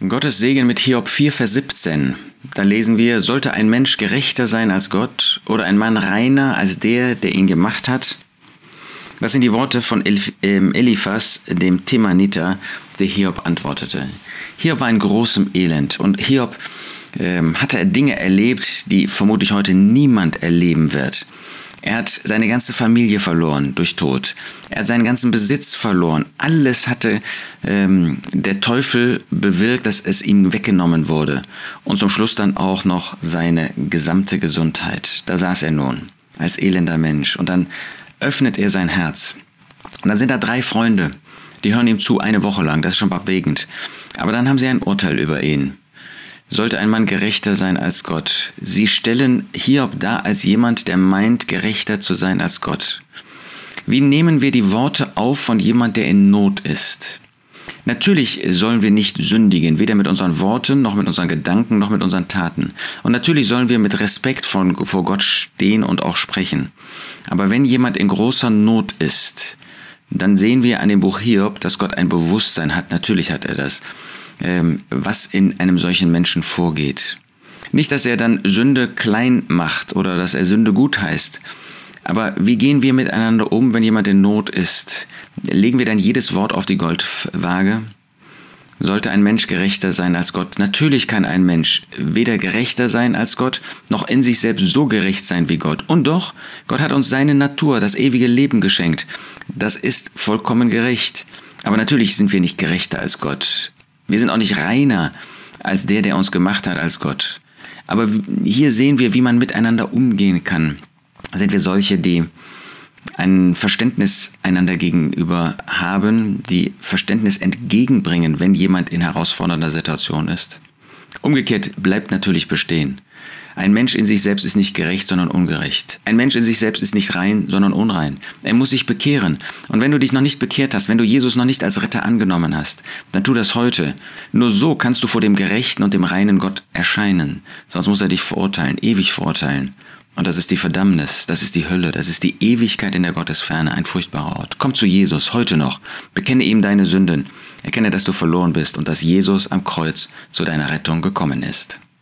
Gottes Segen mit Hiob 4, Vers 17. Da lesen wir, sollte ein Mensch gerechter sein als Gott oder ein Mann reiner als der, der ihn gemacht hat? Das sind die Worte von ähm, Eliphas, dem Temaniter, der Hiob antwortete. Hiob war in großem Elend und Hiob ähm, hatte Dinge erlebt, die vermutlich heute niemand erleben wird. Er hat seine ganze Familie verloren durch Tod. Er hat seinen ganzen Besitz verloren. Alles hatte ähm, der Teufel bewirkt, dass es ihm weggenommen wurde. Und zum Schluss dann auch noch seine gesamte Gesundheit. Da saß er nun als elender Mensch. Und dann öffnet er sein Herz. Und dann sind da drei Freunde, die hören ihm zu eine Woche lang. Das ist schon bewegend. Aber dann haben sie ein Urteil über ihn sollte ein Mann gerechter sein als Gott. Sie stellen Hiob dar als jemand, der meint, gerechter zu sein als Gott. Wie nehmen wir die Worte auf von jemand, der in Not ist? Natürlich sollen wir nicht sündigen, weder mit unseren Worten, noch mit unseren Gedanken, noch mit unseren Taten. Und natürlich sollen wir mit Respekt vor Gott stehen und auch sprechen. Aber wenn jemand in großer Not ist, dann sehen wir an dem Buch Hiob, dass Gott ein Bewusstsein hat. Natürlich hat er das. Ähm, was in einem solchen Menschen vorgeht. Nicht, dass er dann Sünde klein macht oder dass er Sünde gut heißt. Aber wie gehen wir miteinander um, wenn jemand in Not ist? Legen wir dann jedes Wort auf die Goldwaage? Sollte ein Mensch gerechter sein als Gott? Natürlich kann ein Mensch weder gerechter sein als Gott, noch in sich selbst so gerecht sein wie Gott. Und doch, Gott hat uns seine Natur, das ewige Leben geschenkt. Das ist vollkommen gerecht. Aber natürlich sind wir nicht gerechter als Gott. Wir sind auch nicht reiner als der, der uns gemacht hat, als Gott. Aber hier sehen wir, wie man miteinander umgehen kann. Sind wir solche, die ein Verständnis einander gegenüber haben, die Verständnis entgegenbringen, wenn jemand in herausfordernder Situation ist? Umgekehrt bleibt natürlich bestehen. Ein Mensch in sich selbst ist nicht gerecht, sondern ungerecht. Ein Mensch in sich selbst ist nicht rein, sondern unrein. Er muss sich bekehren. Und wenn du dich noch nicht bekehrt hast, wenn du Jesus noch nicht als Retter angenommen hast, dann tu das heute. Nur so kannst du vor dem gerechten und dem reinen Gott erscheinen. Sonst muss er dich verurteilen, ewig verurteilen. Und das ist die Verdammnis, das ist die Hölle, das ist die Ewigkeit in der Gottesferne, ein furchtbarer Ort. Komm zu Jesus, heute noch. Bekenne ihm deine Sünden. Erkenne, dass du verloren bist und dass Jesus am Kreuz zu deiner Rettung gekommen ist.